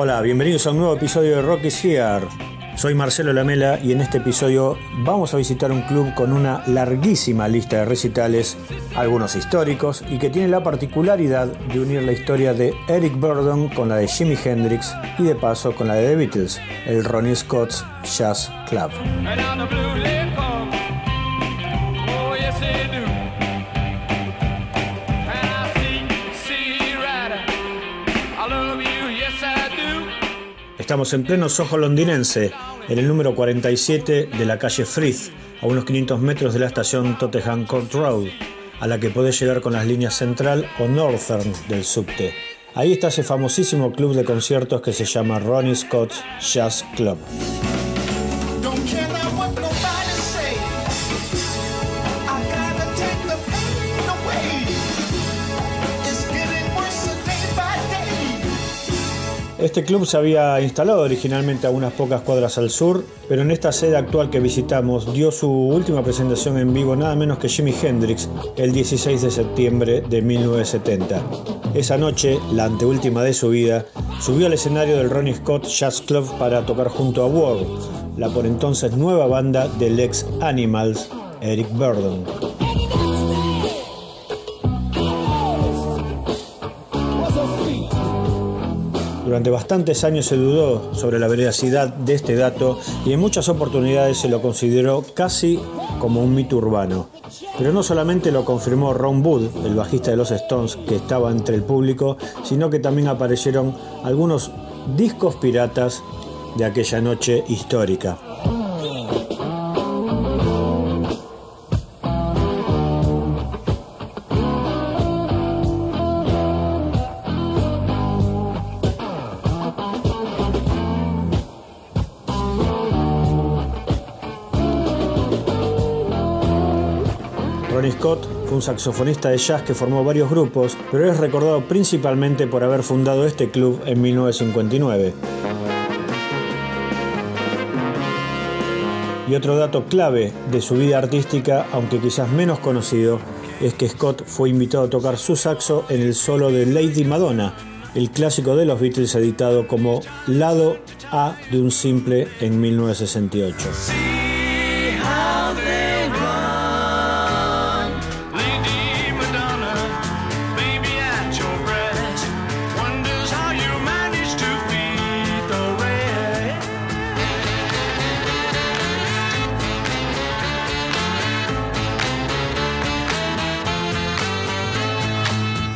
Hola, bienvenidos a un nuevo episodio de Rock is Here. Soy Marcelo Lamela y en este episodio vamos a visitar un club con una larguísima lista de recitales, algunos históricos, y que tiene la particularidad de unir la historia de Eric Burdon con la de Jimi Hendrix y de paso con la de The Beatles, el Ronnie Scott's Jazz Club. Estamos en pleno Soho londinense, en el número 47 de la calle Frith, a unos 500 metros de la estación Tottenham Court Road, a la que podés llegar con las líneas Central o Northern del subte. Ahí está ese famosísimo club de conciertos que se llama Ronnie Scott's Jazz Club. Este club se había instalado originalmente a unas pocas cuadras al sur, pero en esta sede actual que visitamos dio su última presentación en vivo nada menos que Jimi Hendrix el 16 de septiembre de 1970. Esa noche, la anteúltima de su vida, subió al escenario del Ronnie Scott Jazz Club para tocar junto a World, la por entonces nueva banda del ex Animals, Eric Burdon. Durante bastantes años se dudó sobre la veracidad de este dato y en muchas oportunidades se lo consideró casi como un mito urbano. Pero no solamente lo confirmó Ron Wood, el bajista de los Stones, que estaba entre el público, sino que también aparecieron algunos discos piratas de aquella noche histórica. Scott fue un saxofonista de jazz que formó varios grupos, pero es recordado principalmente por haber fundado este club en 1959. Y otro dato clave de su vida artística, aunque quizás menos conocido, es que Scott fue invitado a tocar su saxo en el solo de Lady Madonna, el clásico de los Beatles editado como lado A de un simple en 1968.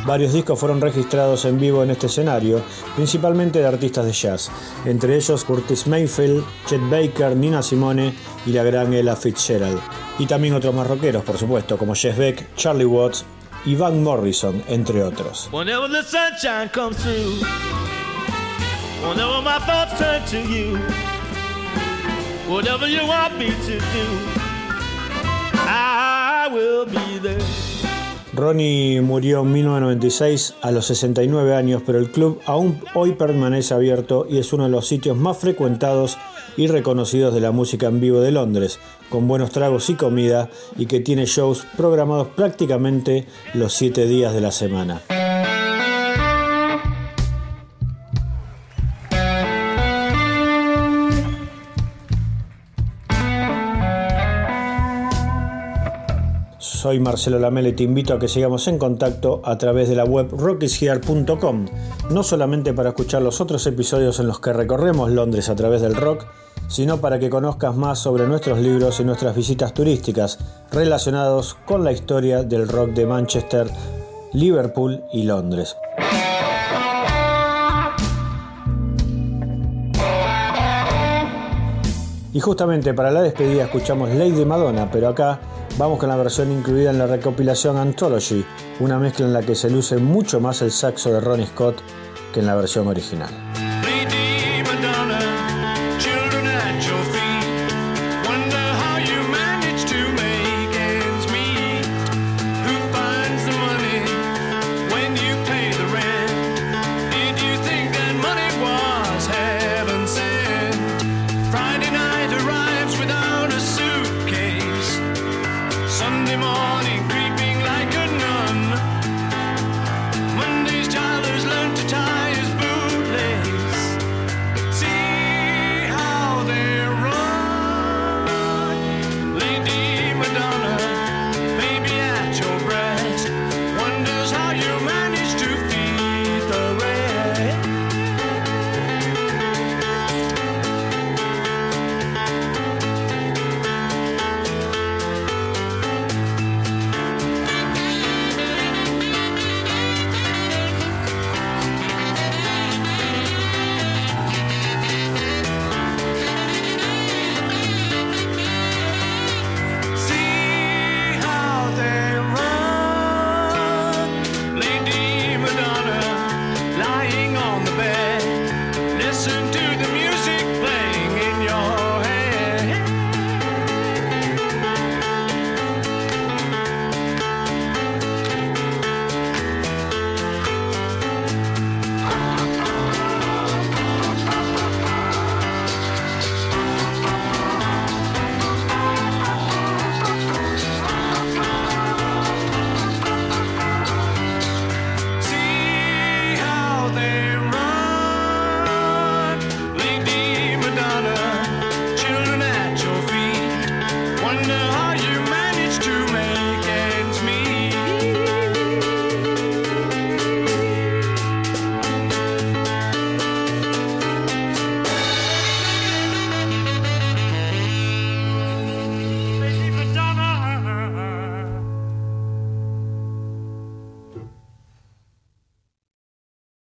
Varios discos fueron registrados en vivo en este escenario, principalmente de artistas de jazz, entre ellos Curtis Mayfield, Chet Baker, Nina Simone y la gran Ella Fitzgerald. Y también otros más rockeros, por supuesto, como Jeff Beck, Charlie Watts y Van Morrison, entre otros. Ronnie murió en 1996 a los 69 años, pero el club aún hoy permanece abierto y es uno de los sitios más frecuentados y reconocidos de la música en vivo de Londres, con buenos tragos y comida y que tiene shows programados prácticamente los 7 días de la semana. Soy Marcelo Lamele y te invito a que sigamos en contacto a través de la web rockishear.com, no solamente para escuchar los otros episodios en los que recorremos Londres a través del rock, sino para que conozcas más sobre nuestros libros y nuestras visitas turísticas relacionados con la historia del rock de Manchester, Liverpool y Londres. Y justamente para la despedida escuchamos Lady Madonna, pero acá Vamos con la versión incluida en la recopilación Anthology, una mezcla en la que se luce mucho más el saxo de Ronnie Scott que en la versión original.